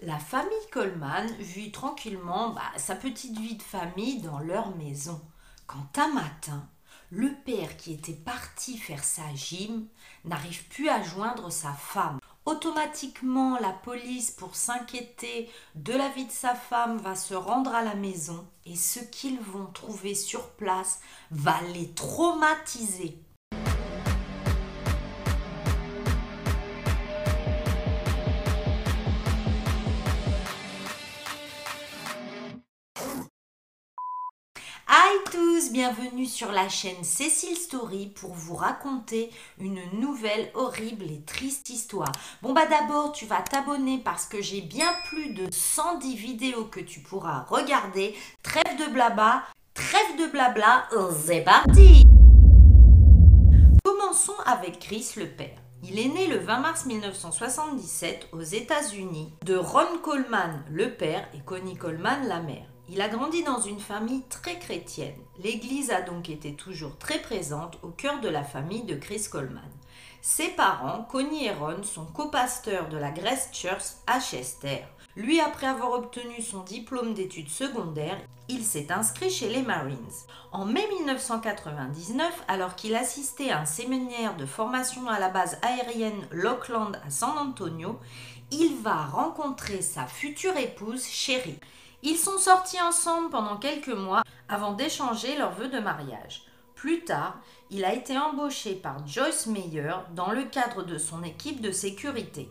La famille Coleman vit tranquillement bah, sa petite vie de famille dans leur maison. Quand un matin, le père qui était parti faire sa gym n'arrive plus à joindre sa femme. Automatiquement, la police, pour s'inquiéter de la vie de sa femme, va se rendre à la maison et ce qu'ils vont trouver sur place va les traumatiser. Bienvenue sur la chaîne Cécile Story pour vous raconter une nouvelle horrible et triste histoire. Bon bah d'abord tu vas t'abonner parce que j'ai bien plus de 110 vidéos que tu pourras regarder. Trêve de blabla, trêve de blabla, c'est parti Commençons avec Chris le père. Il est né le 20 mars 1977 aux États-Unis de Ron Coleman le père et Connie Coleman la mère. Il a grandi dans une famille très chrétienne. L'Église a donc été toujours très présente au cœur de la famille de Chris Coleman. Ses parents, Connie et Ron, sont copasteurs de la Grace Church à Chester. Lui, après avoir obtenu son diplôme d'études secondaires, il s'est inscrit chez les Marines. En mai 1999, alors qu'il assistait à un séminaire de formation à la base aérienne Lockland à San Antonio, il va rencontrer sa future épouse, Sherry. Ils sont sortis ensemble pendant quelques mois avant d'échanger leurs vœux de mariage. Plus tard, il a été embauché par Joyce Meyer dans le cadre de son équipe de sécurité.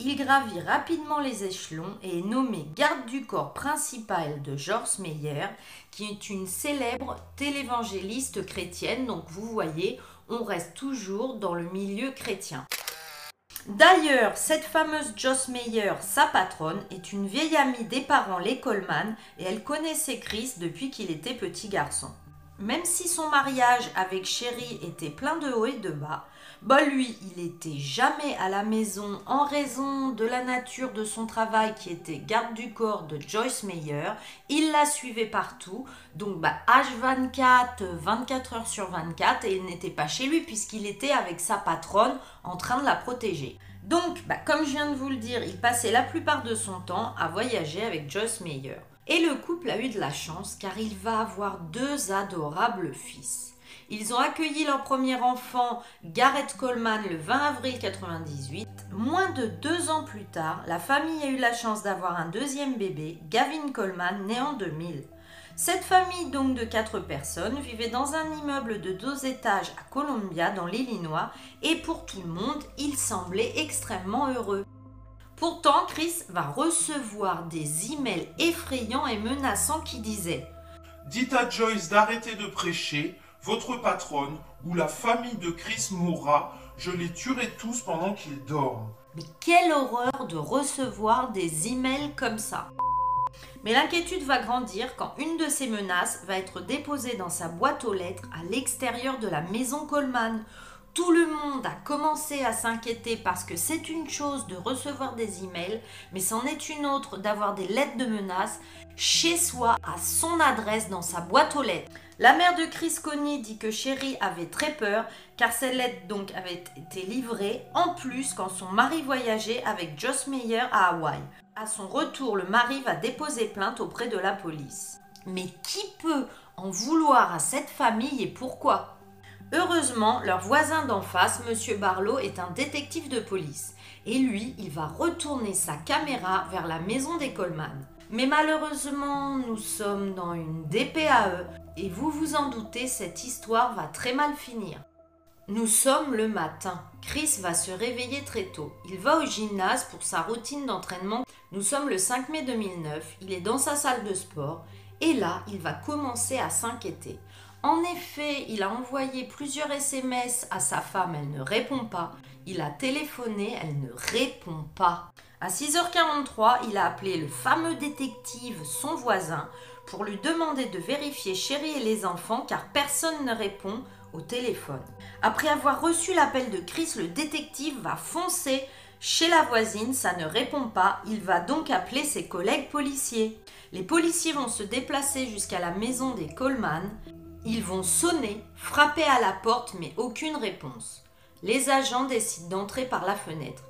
Il gravit rapidement les échelons et est nommé garde du corps principal de Joyce Meyer, qui est une célèbre télévangéliste chrétienne. Donc vous voyez, on reste toujours dans le milieu chrétien. D'ailleurs, cette fameuse Joss Meyer, sa patronne, est une vieille amie des parents les Coleman et elle connaissait Chris depuis qu'il était petit garçon. Même si son mariage avec Sherry était plein de hauts et de bas, lui, il était jamais à la maison en raison de la nature de son travail qui était garde du corps de Joyce Meyer. Il la suivait partout, donc bah, H24, 24 heures sur 24, et il n'était pas chez lui puisqu'il était avec sa patronne en train de la protéger. Donc, bah, comme je viens de vous le dire, il passait la plupart de son temps à voyager avec Joyce Meyer. Et le couple a eu de la chance car il va avoir deux adorables fils. Ils ont accueilli leur premier enfant, Garrett Coleman, le 20 avril 1998. Moins de deux ans plus tard, la famille a eu la chance d'avoir un deuxième bébé, Gavin Coleman, né en 2000. Cette famille donc de quatre personnes vivait dans un immeuble de deux étages à Columbia dans l'Illinois et pour tout le monde, il semblait extrêmement heureux. Pourtant, Chris va recevoir des emails effrayants et menaçants qui disaient Dites à Joyce d'arrêter de prêcher, votre patronne ou la famille de Chris mourra, je les tuerai tous pendant qu'ils dorment. Mais quelle horreur de recevoir des emails comme ça. Mais l'inquiétude va grandir quand une de ces menaces va être déposée dans sa boîte aux lettres à l'extérieur de la maison Coleman. Tout le monde a commencé à s'inquiéter parce que c'est une chose de recevoir des emails, mais c'en est une autre d'avoir des lettres de menaces chez soi à son adresse dans sa boîte aux lettres. La mère de Chris Coney dit que Sherry avait très peur car ces lettres donc avaient été livrées en plus quand son mari voyageait avec Joss Meyer à Hawaï. À son retour, le mari va déposer plainte auprès de la police. Mais qui peut en vouloir à cette famille et pourquoi? Heureusement, leur voisin d'en face, M. Barlow, est un détective de police. Et lui, il va retourner sa caméra vers la maison des Coleman. Mais malheureusement, nous sommes dans une DPAE et vous vous en doutez, cette histoire va très mal finir. Nous sommes le matin. Chris va se réveiller très tôt. Il va au gymnase pour sa routine d'entraînement. Nous sommes le 5 mai 2009. Il est dans sa salle de sport. Et là, il va commencer à s'inquiéter. En effet, il a envoyé plusieurs SMS à sa femme, elle ne répond pas. Il a téléphoné, elle ne répond pas. À 6h43, il a appelé le fameux détective, son voisin, pour lui demander de vérifier Chéri et les enfants car personne ne répond au téléphone. Après avoir reçu l'appel de Chris, le détective va foncer chez la voisine, ça ne répond pas, il va donc appeler ses collègues policiers. Les policiers vont se déplacer jusqu'à la maison des Coleman. Ils vont sonner, frapper à la porte, mais aucune réponse. Les agents décident d'entrer par la fenêtre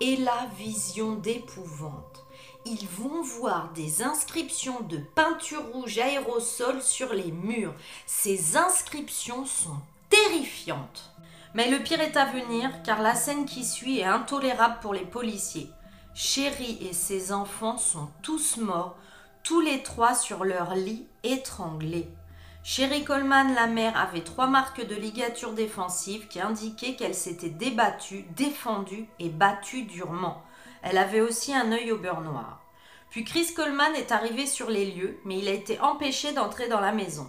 et la vision d'épouvante. ils vont voir des inscriptions de peinture rouge aérosol sur les murs. Ces inscriptions sont terrifiantes. Mais le pire est à venir car la scène qui suit est intolérable pour les policiers. Chéri et ses enfants sont tous morts, tous les trois sur leur lit étranglés. Sherry Coleman, la mère, avait trois marques de ligature défensive qui indiquaient qu'elle s'était débattue, défendue et battue durement. Elle avait aussi un œil au beurre noir. Puis Chris Coleman est arrivé sur les lieux, mais il a été empêché d'entrer dans la maison.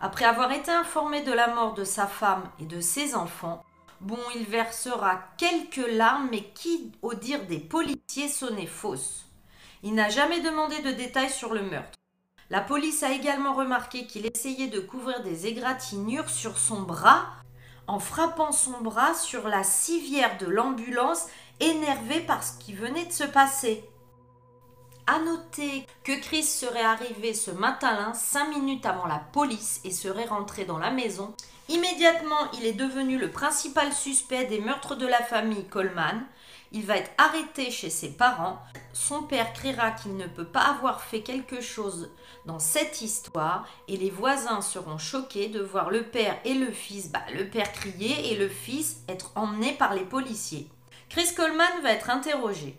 Après avoir été informé de la mort de sa femme et de ses enfants, bon, il versera quelques larmes, mais qui, au dire des policiers, sonnaient fausses. Il n'a jamais demandé de détails sur le meurtre. La police a également remarqué qu'il essayait de couvrir des égratignures sur son bras en frappant son bras sur la civière de l'ambulance énervé par ce qui venait de se passer. À noter que Chris serait arrivé ce matin-là, cinq minutes avant la police, et serait rentré dans la maison. Immédiatement, il est devenu le principal suspect des meurtres de la famille Coleman. Il va être arrêté chez ses parents. Son père criera qu'il ne peut pas avoir fait quelque chose dans cette histoire et les voisins seront choqués de voir le père et le fils, bah, le père crier et le fils être emmené par les policiers. Chris Coleman va être interrogé.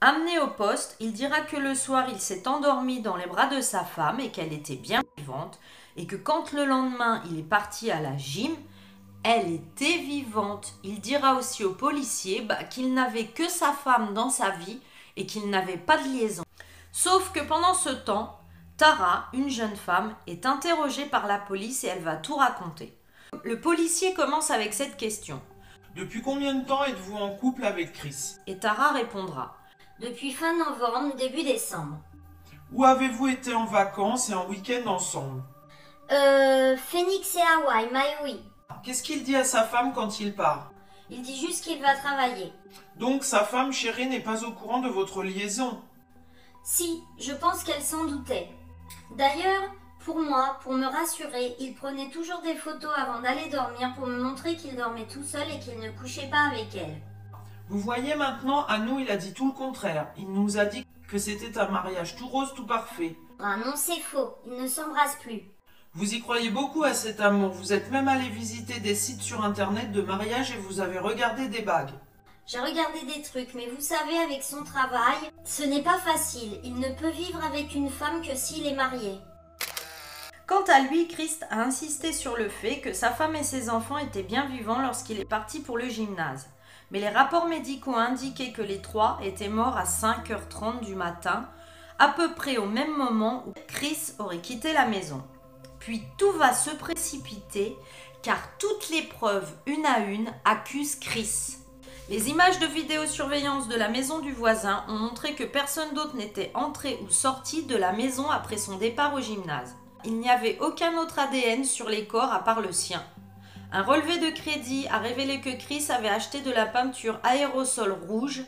Amené au poste, il dira que le soir il s'est endormi dans les bras de sa femme et qu'elle était bien vivante, et que quand le lendemain il est parti à la gym, elle était vivante. Il dira aussi au policier bah, qu'il n'avait que sa femme dans sa vie et qu'il n'avait pas de liaison. Sauf que pendant ce temps, Tara, une jeune femme, est interrogée par la police et elle va tout raconter. Le policier commence avec cette question. Depuis combien de temps êtes-vous en couple avec Chris? Et Tara répondra. Depuis fin novembre, début décembre. Où avez-vous été en vacances et en week-end ensemble? Euh, Phoenix et Hawaï, Maui. Qu'est-ce qu'il dit à sa femme quand il part Il dit juste qu'il va travailler. Donc sa femme chérie n'est pas au courant de votre liaison Si, je pense qu'elle s'en doutait. D'ailleurs, pour moi, pour me rassurer, il prenait toujours des photos avant d'aller dormir pour me montrer qu'il dormait tout seul et qu'il ne couchait pas avec elle. Vous voyez maintenant, à nous il a dit tout le contraire. Il nous a dit que c'était un mariage tout rose, tout parfait. Ah non, c'est faux, ils ne s'embrassent plus. Vous y croyez beaucoup à cet amour. Vous êtes même allé visiter des sites sur internet de mariage et vous avez regardé des bagues. J'ai regardé des trucs, mais vous savez, avec son travail, ce n'est pas facile. Il ne peut vivre avec une femme que s'il est marié. Quant à lui, Christ a insisté sur le fait que sa femme et ses enfants étaient bien vivants lorsqu'il est parti pour le gymnase. Mais les rapports médicaux indiquaient que les trois étaient morts à 5h30 du matin, à peu près au même moment où Chris aurait quitté la maison. Puis tout va se précipiter car toutes les preuves, une à une, accusent Chris. Les images de vidéosurveillance de la maison du voisin ont montré que personne d'autre n'était entré ou sorti de la maison après son départ au gymnase. Il n'y avait aucun autre ADN sur les corps à part le sien. Un relevé de crédit a révélé que Chris avait acheté de la peinture aérosol rouge,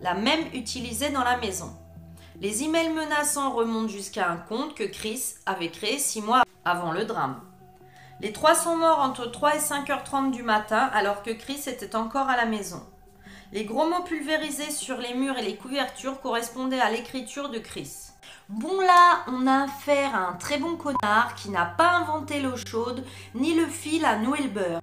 la même utilisée dans la maison. Les emails menaçants remontent jusqu'à un compte que Chris avait créé six mois avant le drame. Les trois sont morts entre 3 et 5h30 du matin alors que Chris était encore à la maison. Les gros mots pulvérisés sur les murs et les couvertures correspondaient à l'écriture de Chris. Bon là, on a affaire à un très bon connard qui n'a pas inventé l'eau chaude ni le fil à nouer le beurre.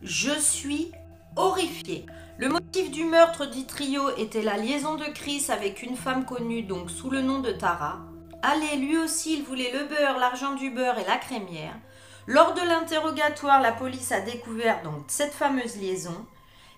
Je suis horrifiée. Le motif du meurtre dit trio était la liaison de Chris avec une femme connue donc sous le nom de Tara. Allez, lui aussi, il voulait le beurre, l'argent du beurre et la crémière. Lors de l'interrogatoire, la police a découvert donc cette fameuse liaison.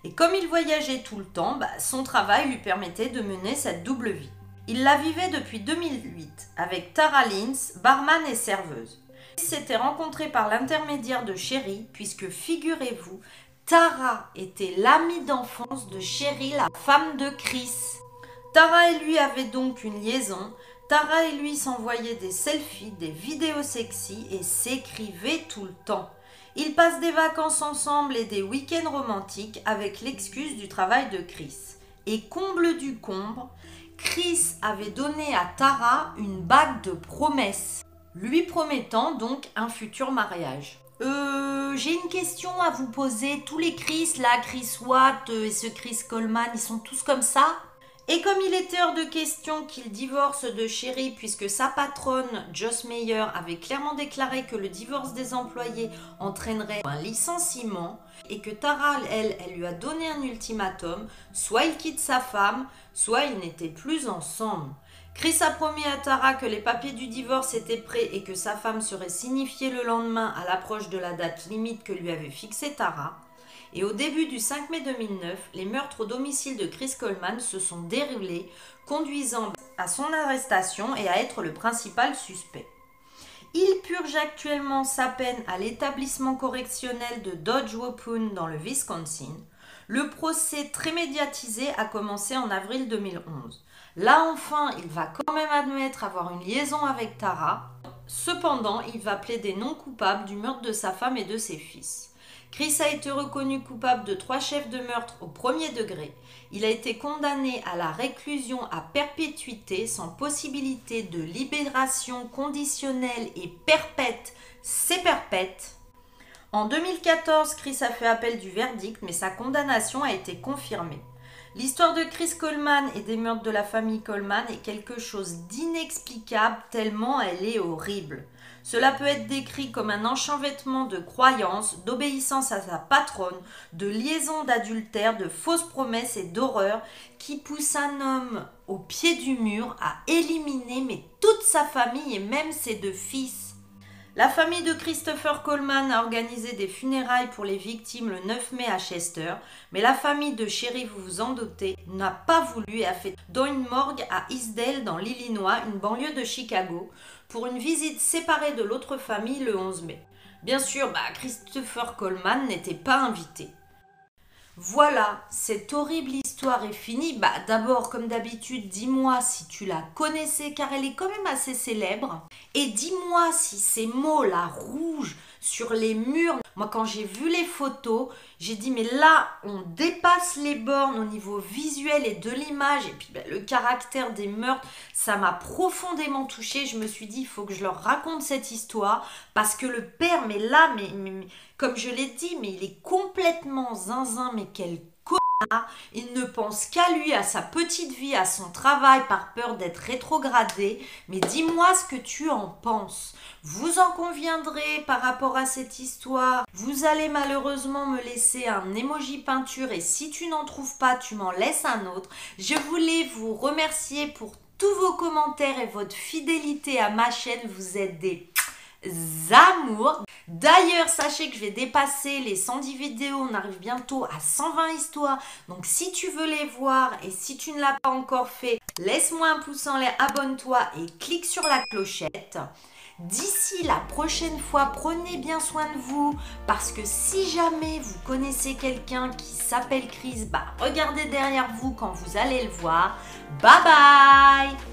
Et comme il voyageait tout le temps, bah, son travail lui permettait de mener cette double vie. Il la vivait depuis 2008 avec Tara Lins, barman et serveuse. Ils s'étaient rencontrés par l'intermédiaire de Chéri, puisque figurez-vous, Tara était l'amie d'enfance de Chéri, la femme de Chris. Tara et lui avaient donc une liaison. Tara et lui s'envoyaient des selfies, des vidéos sexy et s'écrivaient tout le temps. Ils passent des vacances ensemble et des week-ends romantiques avec l'excuse du travail de Chris. Et comble du comble, Chris avait donné à Tara une bague de promesse, lui promettant donc un futur mariage. Euh, j'ai une question à vous poser. Tous les Chris, là, Chris Watt et ce Chris Coleman, ils sont tous comme ça? Et comme il était hors de question qu'il divorce de Chéri, puisque sa patronne, Joss Meyer, avait clairement déclaré que le divorce des employés entraînerait un licenciement, et que Tara, elle, elle lui a donné un ultimatum, soit il quitte sa femme, soit ils n'étaient plus ensemble. Chris a promis à Tara que les papiers du divorce étaient prêts et que sa femme serait signifiée le lendemain à l'approche de la date limite que lui avait fixée Tara. Et au début du 5 mai 2009, les meurtres au domicile de Chris Coleman se sont déroulés, conduisant à son arrestation et à être le principal suspect. Il purge actuellement sa peine à l'établissement correctionnel de Dodge Wapun dans le Wisconsin. Le procès très médiatisé a commencé en avril 2011. Là enfin, il va quand même admettre avoir une liaison avec Tara. Cependant, il va plaider non coupable du meurtre de sa femme et de ses fils. Chris a été reconnu coupable de trois chefs de meurtre au premier degré. Il a été condamné à la réclusion à perpétuité sans possibilité de libération conditionnelle et perpète. C'est perpète. En 2014, Chris a fait appel du verdict, mais sa condamnation a été confirmée. L'histoire de Chris Coleman et des meurtres de la famille Coleman est quelque chose d'inexplicable tellement elle est horrible. Cela peut être décrit comme un enchevêtrement de croyances, d'obéissance à sa patronne, de liaison d'adultère, de fausses promesses et d'horreur qui pousse un homme au pied du mur à éliminer toute sa famille et même ses deux fils. La famille de Christopher Coleman a organisé des funérailles pour les victimes le 9 mai à Chester, mais la famille de Sherry, vous vous en doutez, n'a pas voulu et a fait dans une morgue à Eastdale dans l'Illinois, une banlieue de Chicago, pour une visite séparée de l'autre famille le 11 mai. Bien sûr, bah, Christopher Coleman n'était pas invité. Voilà, cette horrible histoire est finie. Bah d'abord, comme d'habitude, dis-moi si tu la connaissais car elle est quand même assez célèbre. Et dis-moi si ces mots là rouges sur les murs, moi quand j'ai vu les photos, j'ai dit mais là on dépasse les bornes au niveau visuel et de l'image. Et puis bah, le caractère des meurtres, ça m'a profondément touchée. Je me suis dit il faut que je leur raconte cette histoire. Parce que le père, mais là, mais, comme je l'ai dit, mais il est complètement zinzin, mais quel il ne pense qu'à lui, à sa petite vie, à son travail par peur d'être rétrogradé. Mais dis-moi ce que tu en penses. Vous en conviendrez par rapport à cette histoire. Vous allez malheureusement me laisser un emoji peinture et si tu n'en trouves pas, tu m'en laisses un autre. Je voulais vous remercier pour tous vos commentaires et votre fidélité à ma chaîne. Vous êtes des amours. D'ailleurs, sachez que je vais dépasser les 110 vidéos. On arrive bientôt à 120 histoires. Donc, si tu veux les voir et si tu ne l'as pas encore fait, laisse-moi un pouce en l'air, abonne-toi et clique sur la clochette. D'ici la prochaine fois, prenez bien soin de vous parce que si jamais vous connaissez quelqu'un qui s'appelle Chris, bah regardez derrière vous quand vous allez le voir. Bye bye